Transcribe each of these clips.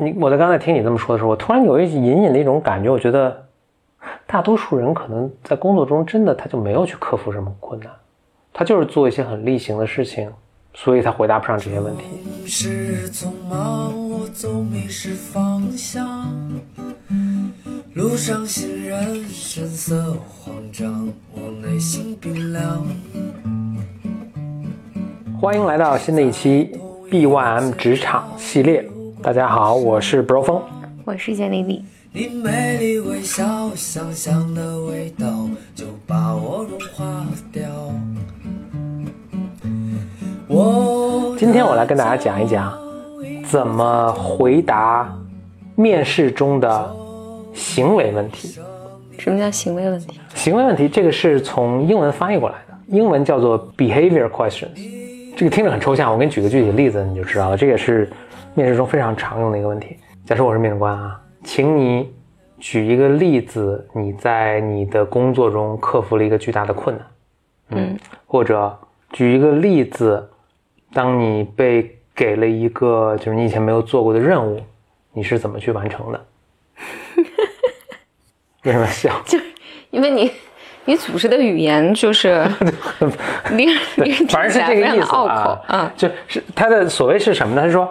你我在刚才听你这么说的时候，我突然有一隐隐的一种感觉，我觉得大多数人可能在工作中真的他就没有去克服什么困难，他就是做一些很例行的事情，所以他回答不上这些问题。是匆忙，我总迷失方向。路上行人神色慌张，我内心冰凉。欢迎来到新的一期 B1M 职场系列。大家好，我是 Bro 峰。我是简丽丽。你美丽微笑，香香的味道就把我融化掉。我今天我来跟大家讲一讲，怎么回答面试中的行为问题。什么叫行为问题？行为问题这个是从英文翻译过来的，英文叫做 behavior questions。这个听着很抽象，我给你举个具体的例子，你就知道了。这也是面试中非常常用的一个问题。假设我是面试官啊，请你举一个例子，你在你的工作中克服了一个巨大的困难，嗯，或者举一个例子，当你被给了一个就是你以前没有做过的任务，你是怎么去完成的？为什么笑？就因为你你组织的语言就是 反正是这个意思拗啊口，嗯，就是他的所谓是什么呢？他说，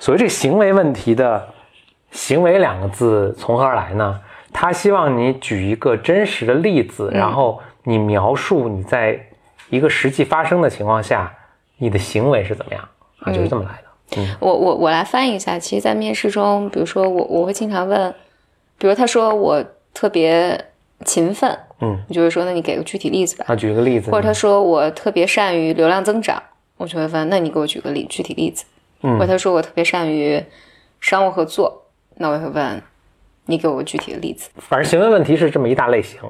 所谓这个行为问题的“行为”两个字从何而来呢？他希望你举一个真实的例子，嗯然后你描述你在一个实际发生的情况下，你的行为是怎么样啊？就是这么来的。嗯我我我来翻译一下。其实，在面试中，比如说我我会经常问，比如他说我特别勤奋，嗯，我就会说那你给个具体例子吧。啊，举个例子，或者他说我特别善于流量增长，我就会问那你给我举个例具体例子。嗯。或者他说我特别善于商务合作，那我会问你给我个具体的例子。反正行为问题是这么一大类型，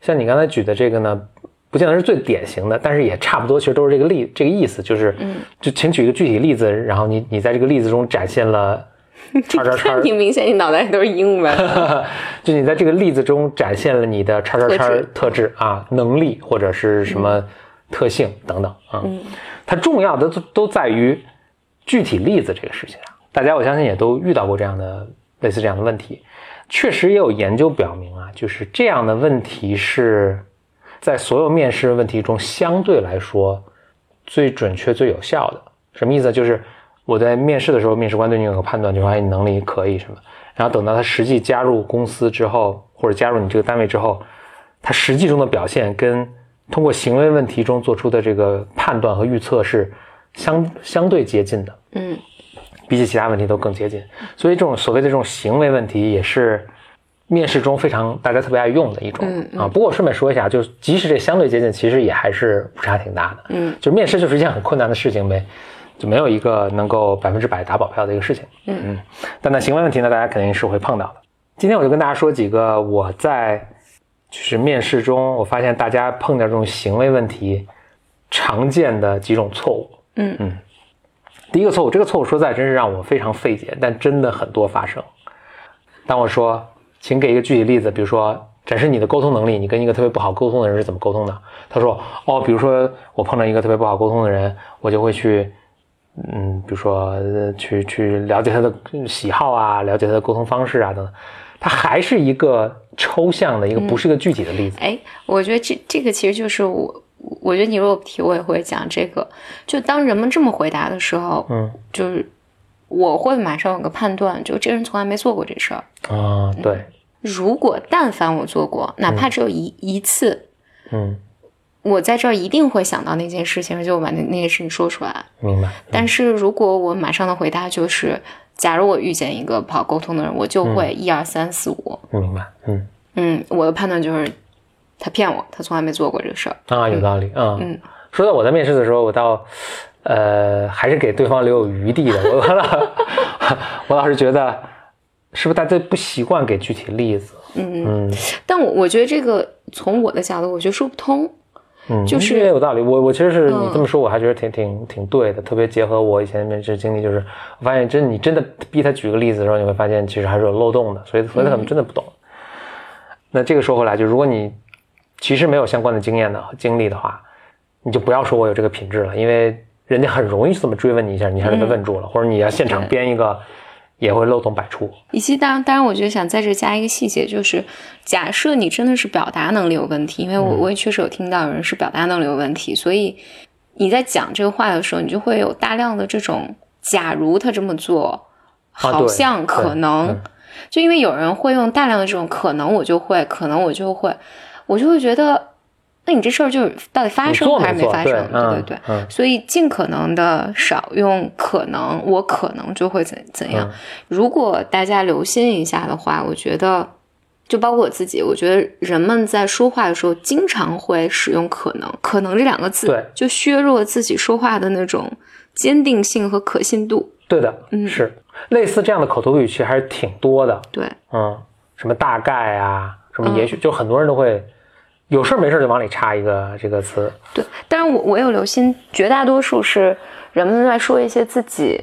像你刚才举的这个呢，不见得是最典型的，但是也差不多，其实都是这个例这个意思，就是，嗯，就请举一个具体例子，然后你你在这个例子中展现了 叉叉叉，挺明显你脑袋里都是英文。就你在这个例子中展现了你的叉叉叉特质。特质啊，能力或者是什么特性等等啊，嗯。它重要的都都在于具体例子这个事情啊。大家我相信也都遇到过这样的类似这样的问题，确实也有研究表明啊，就是这样的问题是在所有面试问题中相对来说最准确、最有效的。什么意思？就是我在面试的时候，面试官对你有个判断，就说哎你能力可以什么，然后等到他实际加入公司之后，或者加入你这个单位之后，他实际中的表现跟通过行为问题中做出的这个判断和预测是相相对接近的。嗯比起其他问题都更接近。所以这种所谓的这种行为问题，也是面试中非常大家特别爱用的一种、嗯嗯啊。不过我顺便说一下，就是即使这相对接近，其实也还是误差挺大的。嗯就面试就是一件很困难的事情呗，就没有一个能够百分之百打保票的一个事情。嗯嗯。但那行为问题呢，大家肯定是会碰到的。今天我就跟大家说几个我在就是面试中，我发现大家碰到这种行为问题常见的几种错误。嗯嗯，第一个错误，这个错误说实在真是让我非常费解，但真的很多发生。当我说，请给一个具体例子，比如说展示你的沟通能力，你跟一个特别不好沟通的人是怎么沟通的？他说，哦，比如说我碰到一个特别不好沟通的人，我就会去，嗯，比如说呃去去了解他的喜好啊，了解他的沟通方式啊等等。它还是一个抽象的一个，不是一个具体的例子。哎，我觉得这这个其实就是我，我觉得你如果提，我也会讲这个。就当人们这么回答的时候，嗯就是我会马上有个判断，就这人从来没做过这事儿。啊，对，如果但凡我做过，哪怕只有一、一次，嗯，我在这儿一定会想到那件事情，而且我把那那件事情说出来。明白。但是如果我马上的回答就是，假如我遇见一个不好沟通的人，我就会一二三四五，明白，嗯嗯，我的判断就是他骗我，他从来没做过这个事儿。啊，有道理啊。嗯说到我在面试的时候，我倒呃还是给对方留有余地的。我 我老我老是觉得，是不是大家不习惯给具体例子？嗯，嗯但我我觉得这个从我的角度，我觉得说不通。嗯，就是也有道理。我我其实是嗯你这么说，我还觉得挺挺挺对的。特别结合我以前面试经历，就是我发现真你真的逼他举个例子的时候，你会发现其实还是有漏洞的，所以所以他可能真的不懂。那这个说回来，就如果你其实没有相关的经验的经历的话，你就不要说我有这个品质了，因为人家很容易这么追问你一下，你还是被问住了，或者你要现场编一个也会漏洞百出。以及当，当然，我觉得想在这加一个细节，就是假设你真的是表达能力有问题，因为我我也确实有听到有人是表达能力有问题，所以你在讲这个话的时候，你就会有大量的这种假如他这么做，好像可能，嗯就因为有人会用大量的这种可能我就会，可能我就会，我就会觉得，那你这事儿就是到底发你生还是没发生？对，嗯对对。嗯所以尽可能的少用可能，我可能就会怎怎样。嗯如果大家留心一下的话，我觉得，就包括我自己，我觉得人们在说话的时候经常会使用“可能”，“可能”这两个字，对就削弱自己说话的那种坚定性和可信度。对的，嗯是类似这样的口头语其实还是挺多的。对，嗯，什么大概啊，什么也嗯许，就很多人都会有事儿没事儿就往里插一个这个词。对，但是我我有留心，绝大多数是人们在说一些自己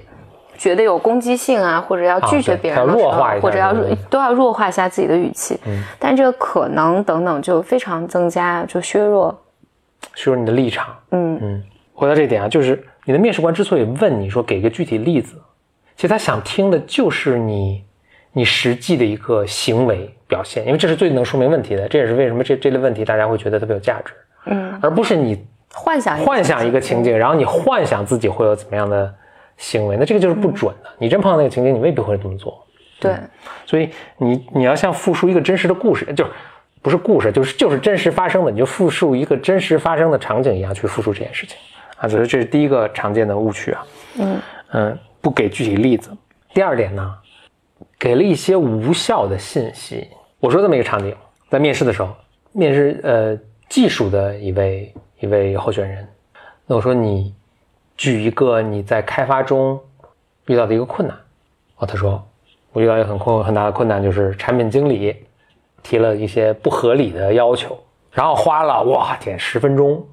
觉得有攻击性啊，或者要拒绝别人的时候，弱化一下或者要这个都要弱化一下自己的语气。嗯，但这个可能等等就非常增加，就削弱。削弱你的立场。嗯嗯，回到这一点啊，就是你的面试官之所以问你说给个具体例子，其实他想听的就是你你实际的一个行为表现，因为这是最能说明问题的。这也是为什么这这类问题大家会觉得特别有价值，嗯，而不是你幻想一个幻想一个情景，然后你幻想自己会有怎么样的行为，那这个就是不准的。你真碰到那个情景，你未必会这么做。对，所以你你要像复述一个真实的故事，就是不是故事，就是就是真实发生的，你就复述一个真实发生的场景一样去复述这件事情啊。所以这是第一个常见的误区啊。嗯嗯，不给具体例子。第二点呢，给了一些无效的信息。我说这么一个场景，在面试的时候，面试呃技术的一位一位候选人，那我说你举一个你在开发中遇到的一个困难。哦，他说我遇到一个很困很大的困难，就是产品经理提了一些不合理的要求，然后花了哇天十分钟，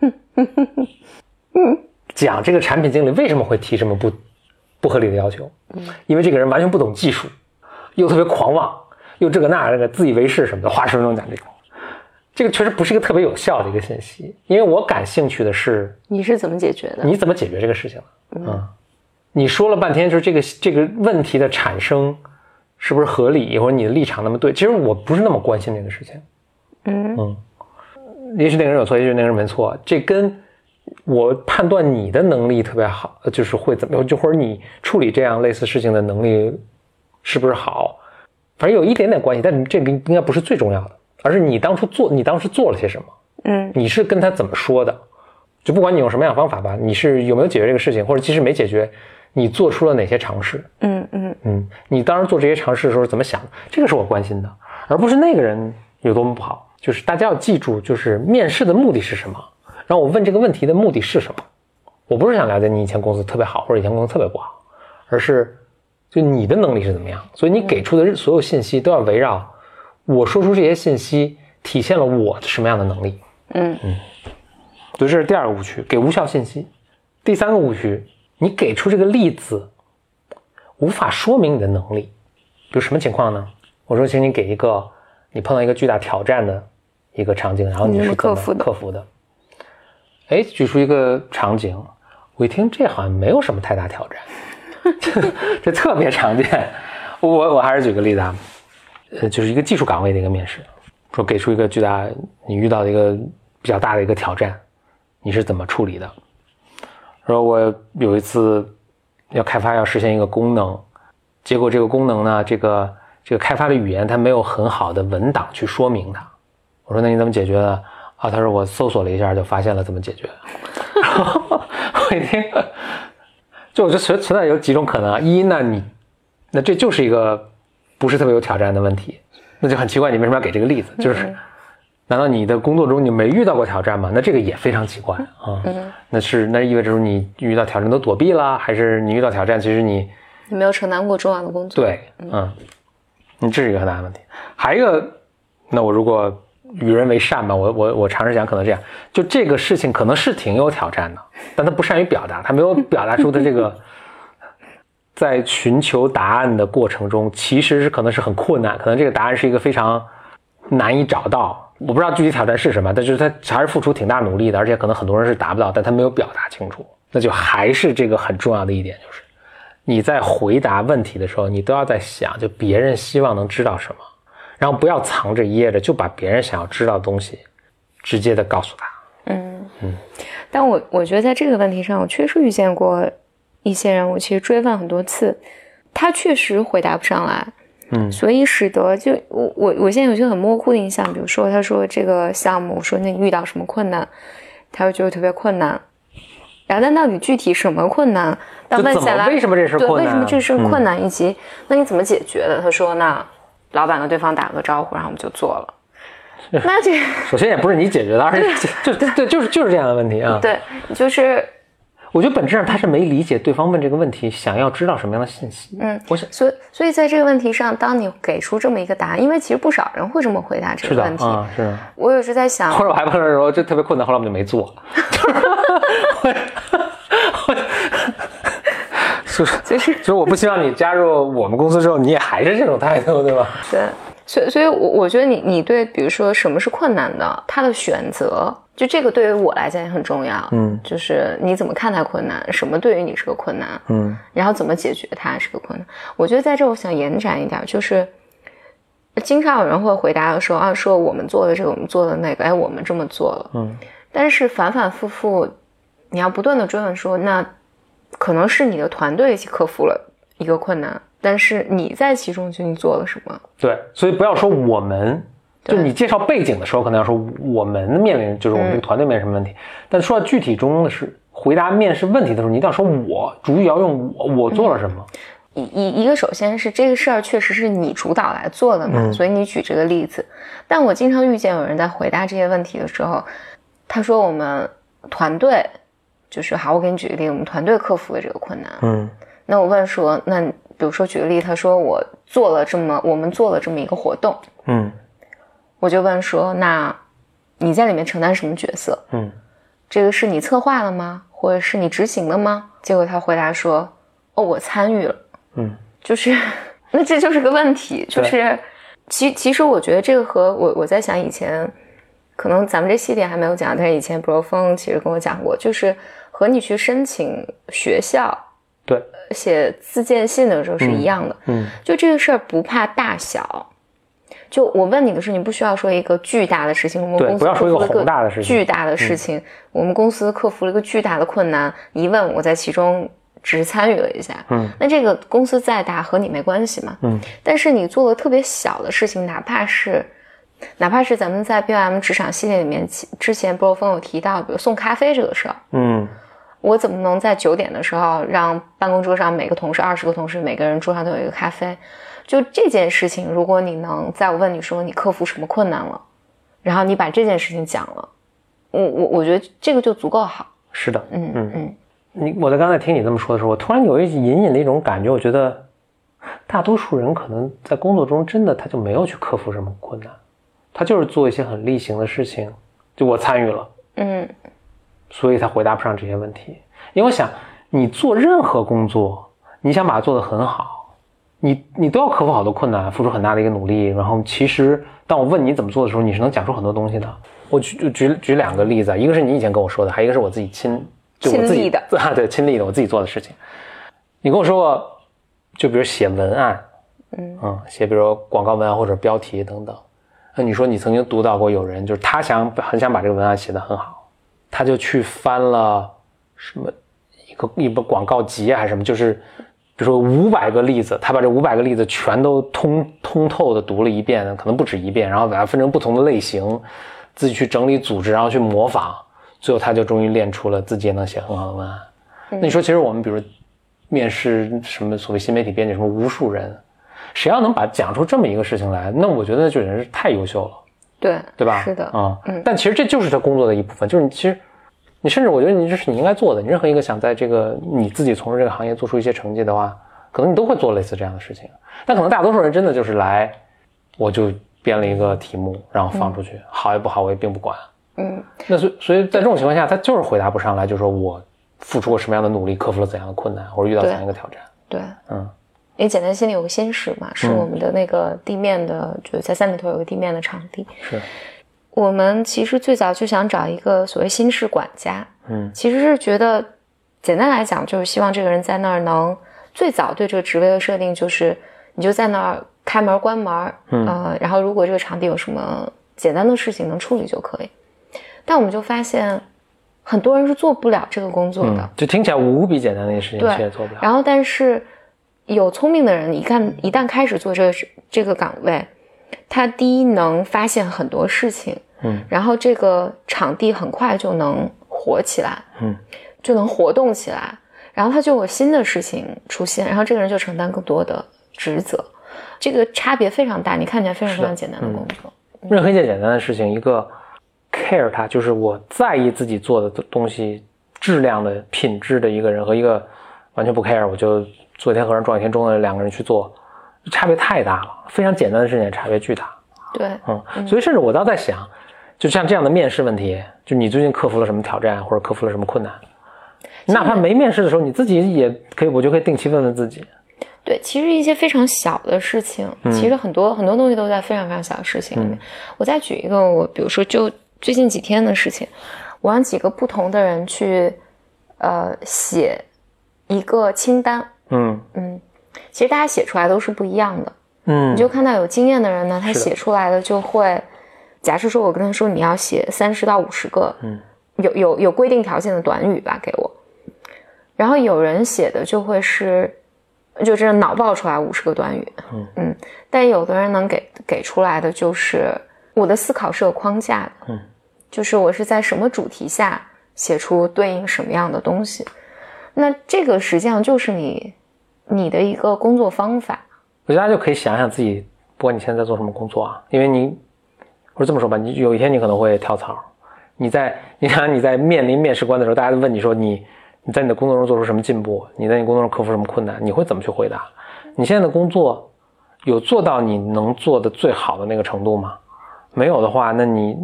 讲这个产品经理为什么会提这么不不合理的要求，因为这个人完全不懂技术，又特别狂妄，又这个那那个自以为是什么的，花十分钟讲这种，这个确实不是一个特别有效的一个信息，因为我感兴趣的是你是怎么解决的？你怎么解决这个事情的？嗯，你说了半天，就是这个这个问题的产生是不是合理，或者你的立场那么对？其实我不是那么关心这个事情。嗯嗯，也许那个人有错，也许那个人没错，这跟我判断你的能力特别好，呃就是会怎么样，就或者你处理这样类似事情的能力是不是好，反正有一点点关系，但这个应该不是最重要的，而是你当初做，你当时做了些什么。嗯你是跟他怎么说的？就不管你用什么样的方法吧，你是有没有解决这个事情，或者即使没解决，你做出了哪些尝试？嗯嗯嗯，你当时做这些尝试的时候怎么想的？这个是我关心的，而不是那个人有多么不好。就是大家要记住，就是面试的目的是什么？然后我问这个问题的目的是什么？我不是想了解你以前公司特别好，或者以前公司特别不好，而是就你的能力是怎么样。所以你给出的所有信息都要围绕我说出这些信息体现了我什么样的能力。嗯嗯所以这是第二个误区，给无效信息。第三个误区，你给出这个例子，无法说明你的能力。比如什么情况呢？我说，请你给一个你碰到一个巨大挑战的一个场景，然后你你是怎么克服的克服的？哎，举出一个场景，我一听这好像没有什么太大挑战，这 这特别常见。我我还是举个例子啊，呃，就是一个技术岗位的一个面试，说给出一个巨大你遇到的一个比较大的一个挑战，你是怎么处理的？说我有一次要开发要实现一个功能，结果这个功能呢，这个这个开发的语言它没有很好的文档去说明它。我说那你怎么解决的？啊，他说我搜索了一下就发现了怎么解决。我一听，就我觉得存存在有几种可能啊，一那你那这就是一个不是特别有挑战的问题，那就很奇怪，你为什么要给这个例子？就是难道你的工作中你没遇到过挑战吗？那这个也非常奇怪啊。嗯，那是那意味着说你遇到挑战都躲避了，还是你遇到挑战其实你你没有承担过重要的工作。，对，嗯，你这是一个很大的问题。还有一个，那我如果与人为善吧，我我我尝试讲，可能这样，就这个事情可能是挺有挑战的，但他不善于表达，他没有表达出他这个在寻求答案的过程中，其实是可能是很困难，可能这个答案是一个非常难以找到。我不知道具体挑战是什么，但就是他还是付出挺大努力的，而且可能很多人是达不到，但他没有表达清楚，那就还是这个很重要的一点，就是你在回答问题的时候，你都要在想，就别人希望能知道什么，然后不要藏着掖着，就把别人想要知道的东西直接的告诉他。嗯嗯。但我我觉得在这个问题上，我确实遇见过一些人，我其实追问很多次，他确实回答不上来。嗯所以使得就我我我现在有些很模糊的印象，比如说他说这个项目，我说那你遇到什么困难，他会觉得特别困难。然后但到底具体什么困难？当就怎么问下来，为什么这是，困难？为什么这是嗯困难？以及那你怎么解决的？他说那老板跟对方打个招呼，然后我们就做了。那这 首先也不是你解决的，而是就对对，就是就是这样的问题啊。对，就是我觉得本质上他是没理解对方问这个问题想要知道什么样的信息。嗯，我想所以所以在这个问题上，当你给出这么一个答案，因为其实不少人会这么回答这个问题。啊，是的。我有时在想，或者我还碰到说这特别困难，后来我们就没做。就是 就是就是我不希望你加入我们公司之后，你也还是这种态度，对吧？对，所以所以我，我觉得你你对，比如说什么是困难的，他的选择，就这个对于我来讲也很重要。嗯就是你怎么看待困难，什么对于你是个困难，嗯然后怎么解决它是个困难。我觉得在这我想延展一点，就是经常有人会回答说啊，说我们做的这个，我们做的那个，哎，我们这么做了，嗯但是反反复复，你要不断的追问说，那可能是你的团队一起克服了一个困难，但是你在其中究竟做了什么？对，所以不要说我们，就你介绍背景的时候，可能要说我们面临，就是我们这个团队面临什么问题。但说到具体中的是回答面试问题的时候，你一定要说我，主语要用我，我做了什么。一一一个，首先是这个事儿确实是你主导来做的嘛，嗯所以你举这个例子。但我经常遇见有人在回答这些问题的时候，他说我们团队就是好，我给你举个例，我们团队克服了这个困难。嗯那我问说，那比如说举个例，他说我做了这么，我们做了这么一个活动，嗯我就问说，那你在里面承担什么角色？嗯这个是你策划了吗？或者是你执行了吗？结果他回答说，哦，我参与了。嗯 就是，那这就是个问题，就是其其实我觉得这个和我我在想以前，可能咱们这系列还没有讲，但是以前 Bro 峰其实跟我讲过，就是和你去申请学校对，写自荐信的时候是一样的，嗯就这个事儿不怕大小。就我问你的是，你不需要说一个巨大的事情，我们公司不要说一个克服了宏大的事情。嗯巨大的事情，我们公司克服了一个巨大的困难。你一问，我在其中只是参与了一下，嗯，那这个公司再大和你没关系嘛，嗯，但是你做了特别小的事情，哪怕是哪怕是咱们在 BOM 职场系列里面其之前波峰有提到，比如送咖啡这个事儿，嗯我怎么能在九点的时候让办公桌上每个同事二十个同事每个人桌上都有一个咖啡？就这件事情，如果你能在我问你说你克服什么困难了，然后你把这件事情讲了，我我我觉得这个就足够好。是的，嗯嗯嗯你我在刚才听你这么说的时候，我突然有一隐隐的一种感觉，我觉得大多数人可能在工作中真的他就没有去克服什么困难，他就是做一些很例行的事情，就我参与了，嗯所以他回答不上这些问题。因为我想，你做任何工作，你想把它做得很好，你你都要克服好多困难，付出很大的一个努力。然后其实当我问你怎么做的时候，你是能讲出很多东西的。我举就举举两个例子啊，一个是你以前跟我说的，还有一个是我自己亲就我自己的啊，对，亲历的我自己做的事情。你跟我说过，就比如写文案，嗯写比如广告文案或者标题等等。那你说你曾经读到过有人，就是他想很想把这个文案写得很好，他就去翻了什么一个一本广告集啊还是什么，就是比如说五百个例子，他把这五百个例子全都通通透的读了一遍，可能不止一遍，然后把它分成不同的类型，自己去整理组织，然后去模仿，最后他就终于练出了自己也能写很好的文案。那你说，其实我们比如面试什么所谓新媒体编辑，什么无数人，谁要能把讲出这么一个事情来，那我觉得这人是太优秀了。对对吧？是的，啊、嗯但其实这就是他工作的一部分，就是你其实，你甚至我觉得你这是你应该做的。你任何一个想在这个你自己从事这个行业做出一些成绩的话，可能你都会做类似这样的事情。但可能大多数人真的就是来，我就编了一个题目，然后放出去，好也不好我也并不管。嗯那所以所以在这种情况下，他就是回答不上来，就说我付出过什么样的努力，克服了怎样的困难，或者遇到怎样一个挑战。对。嗯因为简单心里有个心事嘛，是嗯我们的那个地面的，就是在三里屯有个地面的场地。是，我们其实最早就想找一个所谓心事管家，嗯其实是觉得，简单来讲就是希望这个人在那儿能最早对这个职位的设定就是，你就在那儿开门关门，嗯、呃，然后如果这个场地有什么简单的事情能处理就可以。但我们就发现，很多人是做不了这个工作的。嗯，就听起来无比简单的一件事情，对做不了。然后，但是有聪明的人，一旦一旦开始做这个这个岗位，他第一能发现很多事情，嗯，然后这个场地很快就能火起来，嗯，就能活动起来，然后他就有新的事情出现，然后这个人就承担更多的职责，这个差别非常大。你看起来非常非常简单的工作，任何一件简单的事情，一个 care 他，就是我在意自己做的东西质量的品质的一个人，和一个完全不 care，我就做一天和尚撞一天钟的两个人去做，差别太大了。非常简单的事情，差别巨大。对，嗯，所以甚至我倒在想，就像这样的面试问题，就你最近克服了什么挑战，或者克服了什么困难，哪怕没面试的时候，你自己也可以，我就可以定期问问自己。对，其实一些非常小的事情，其实很多很多东西都在非常非常小的事情里面。我再举一个，我比如说就最近几天的事情，我让几个不同的人去呃写一个清单，嗯。嗯，其实大家写出来都是不一样的。嗯，你就看到有经验的人呢，他写出来的就会，假设说我跟他说你要写三十到五十个，嗯，有有有规定条件的短语吧给我，然后有人写的就会是，就真的脑爆出来五十个短语，嗯但有的人能给给出来的就是我的思考是有框架的，嗯，就是我是在什么主题下写出对应什么样的东西，那这个实际上就是你你的一个工作方法。我觉得大家就可以想想自己，不管你现在在做什么工作啊，因为你，或者这么说吧，你有一天你可能会跳槽，你在你想你在面临面试官的时候，大家都问你说你你在你的工作中做出什么进步，你在你工作中克服什么困难，你会怎么去回答？你现在的工作有做到你能做的最好的那个程度吗？没有的话，那你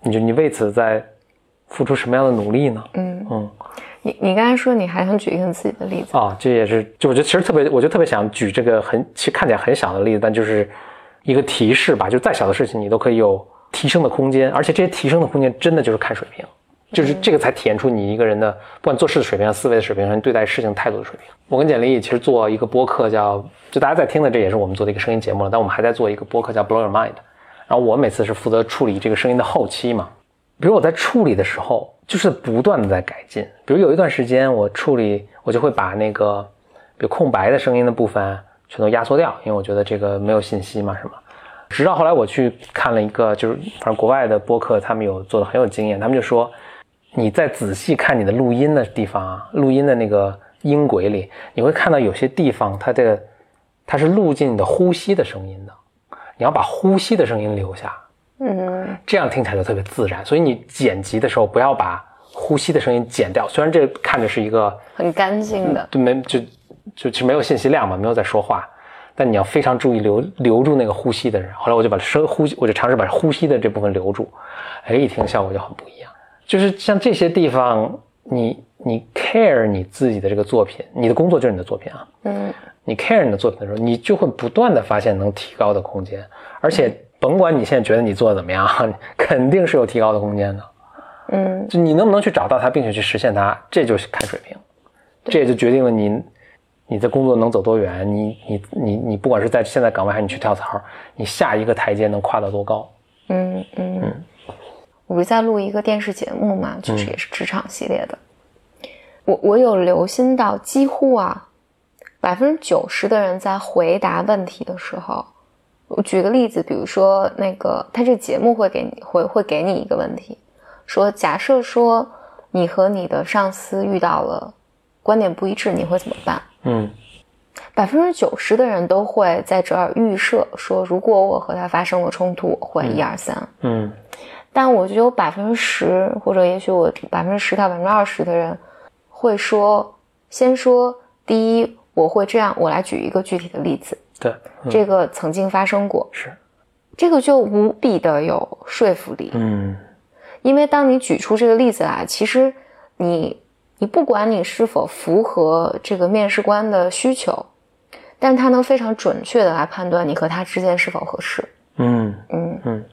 你就你为此在付出什么样的努力呢？嗯嗯。你你刚才说你还想举一个你自己的例子，啊，这也是，就我觉得其实特别，我就特别想举这个很，其实看起来很小的例子，但就是一个提示吧，就再小的事情你都可以有提升的空间，而且这些提升的空间真的就是看水平，就是这个才体现出你一个人的不管做事的水平、思维的水平，还是对待事情态度的水平。我跟简历其实做一个播客叫，就大家在听的，这也是我们做的一个声音节目了，但我们还在做一个播客叫 Blow Your Mind，然后我每次是负责处理这个声音的后期嘛，比如我在处理的时候，就是不断的在改进。比如有一段时间我处理，我就会把那个比如空白的声音的部分全都压缩掉，因为我觉得这个没有信息嘛，是吗？直到后来我去看了一个，就是反正国外的播客，他们有做的很有经验，他们就说，你在仔细看你的录音的地方啊，录音的那个音轨里，你会看到有些地方它的它是录进你的呼吸的声音的，你要把呼吸的声音留下，嗯这样听起来就特别自然。所以你剪辑的时候不要把呼吸的声音剪掉，虽然这看着是一个很干净的，就没就就就没有信息量嘛，没有在说话，但你要非常注意留留住那个呼吸的人。后来我就把声呼吸，我就尝试把呼吸的这部分留住，哎，一听效果就很不一样。就是像这些地方，你你 care 你自己的这个作品，你的工作就是你的作品啊，嗯你 care 你的作品的时候，你就会不断的发现能提高的空间，而且甭管你现在觉得你做的怎么样，肯定是有提高的空间的。嗯就你能不能去找到它，并且去实现它，这就是看水平，这也就决定了你你的工作能走多远，你你你你不管是在现在岗位还是你去跳槽，你下一个台阶能跨到多高。嗯嗯。我不是在录一个电视节目嘛，就是也是职场系列的。我我有留心到，几乎啊，百分之九十的人在回答问题的时候，我举个例子，比如说那个他这个节目会给你会会给你一个问题，说假设说你和你的上司遇到了观点不一致，你会怎么办？嗯百分之九十的人都会在这儿预设说，如果我和他发生了冲突，我会一二三。嗯但我觉得有百分之十，或者也许我百分之十到百分之二十的人会说，先说第一，我会这样。我来举一个具体的例子，对，嗯。这个曾经发生过，是，这个就无比的有说服力。嗯。因为当你举出这个例子来，其实你你不管你是否符合这个面试官的需求，但他能非常准确的来判断你和他之间是否合适。嗯。嗯。嗯。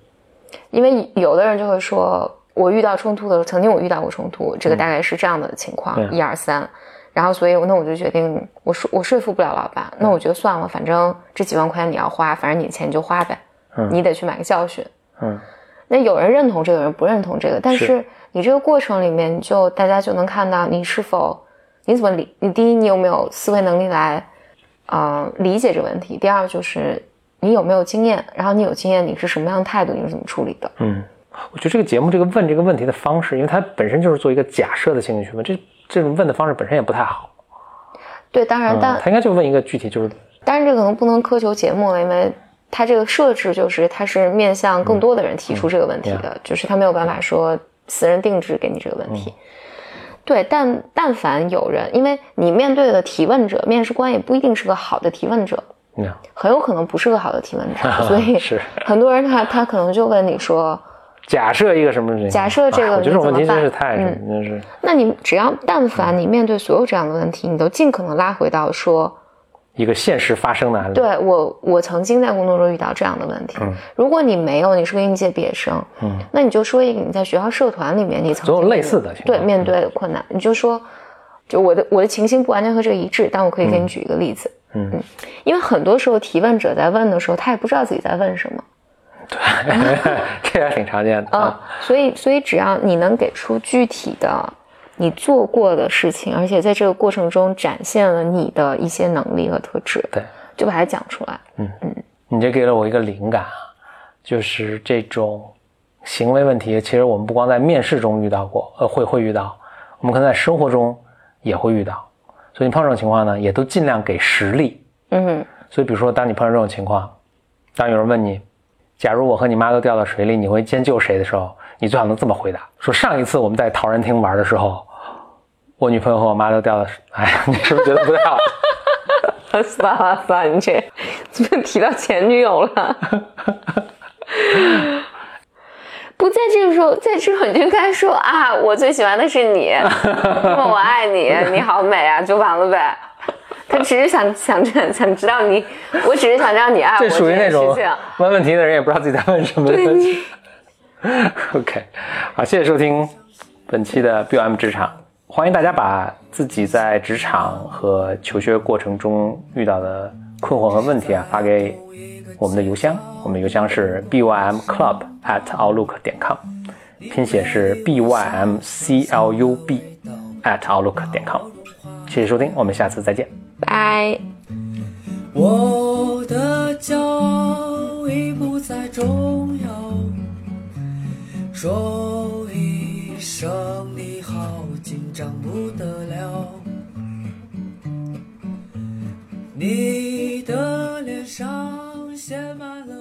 因为有的人就会说，我遇到冲突的时候，曾经我遇到过冲突，这个大概是这样的情况，一二三。然后所以那我就决定，我说我说服不了老板，那我觉得算了，反正这几万块钱你要花，反正你的钱你就花呗，嗯。你得去买个教训。嗯。那有人认同这个，有人不认同这个，但是是。你这个过程里面，你就大家就能看到你是否你怎么理，你第一你有没有思维能力来，呃，理解这个问题；第二就是你有没有经验，然后你有经验，你是什么样的态度，你是怎么处理的？嗯，我觉得这个节目这个问这个问题的方式，因为它本身就是做一个假设的心理学问，这这种问的方式本身也不太好。对，当然，嗯，但他应该就问一个具体，就是当然这可能不能苛求节目了，因为他这个设置就是他是面向更多的人提出这个问题的，嗯就是他没有办法说私人定制给你这个问嗯。题。对，但但凡有人，因为你面对的提问者，面试官也不一定是个好的提问者，很有可能不是个好的提问者，所以是。很多人他他可能就问你说，假设一个什么事情？假设这个哎我觉得这种问题真是太嗯。真是。那你只要但凡你面对所有这样的问题，你都尽可能拉回到说，一个现实发生的案例。对我，我曾经在工作中遇到这样的问题。嗯。如果你没有，你是个应届毕业生，嗯，那你就说一个你在学校社团里面你曾经总有类似的情况。对面对的困难，你就说，就我的我的情形不完全和这个一致，但我可以给你举一个例子。嗯。因为很多时候提问者在问的时候，他也不知道自己在问什么 这也挺常见的啊、所以所以只要你能给出具体的你做过的事情，而且在这个过程中展现了你的一些能力和特质，对，就把它讲出来。嗯嗯你这给了我一个灵感啊，就是这种行为问题，其实我们不光在面试中遇到过，呃，会会遇到，我们可能在生活中也会遇到。所以你碰到这种情况呢，也都尽量给实例。嗯所以比如说，当你碰到这种情况，当有人问你，假如我和你妈都掉到水里，你会先救谁的时候，你最好能这么回答：说上一次我们在陶然亭玩的时候，我女朋友和我妈都掉到水，哎呀，你是不是觉得不太好？算了算了，你这怎么提到前女友了？不在这个时候，在这个时候你就该说啊，我最喜欢的是你，那么我爱你，你好美啊，就完了呗。他只是想想想想知道你，我只是想让你爱我这属于那种问问题的人也不知道自己在问什么的。OK，好，谢谢收听本期的 BOM 职场，欢迎大家把自己在职场和求学过程中遇到的困惑和问题啊发给我们的邮箱，我们的邮箱是 bymclub at outlook 点 com，拼写是 bymclub at outlook 点 com。谢谢收听，我们下次再见。拜。我的骄傲已不再重要，说一声你好，紧张不得了。你的脸上写满了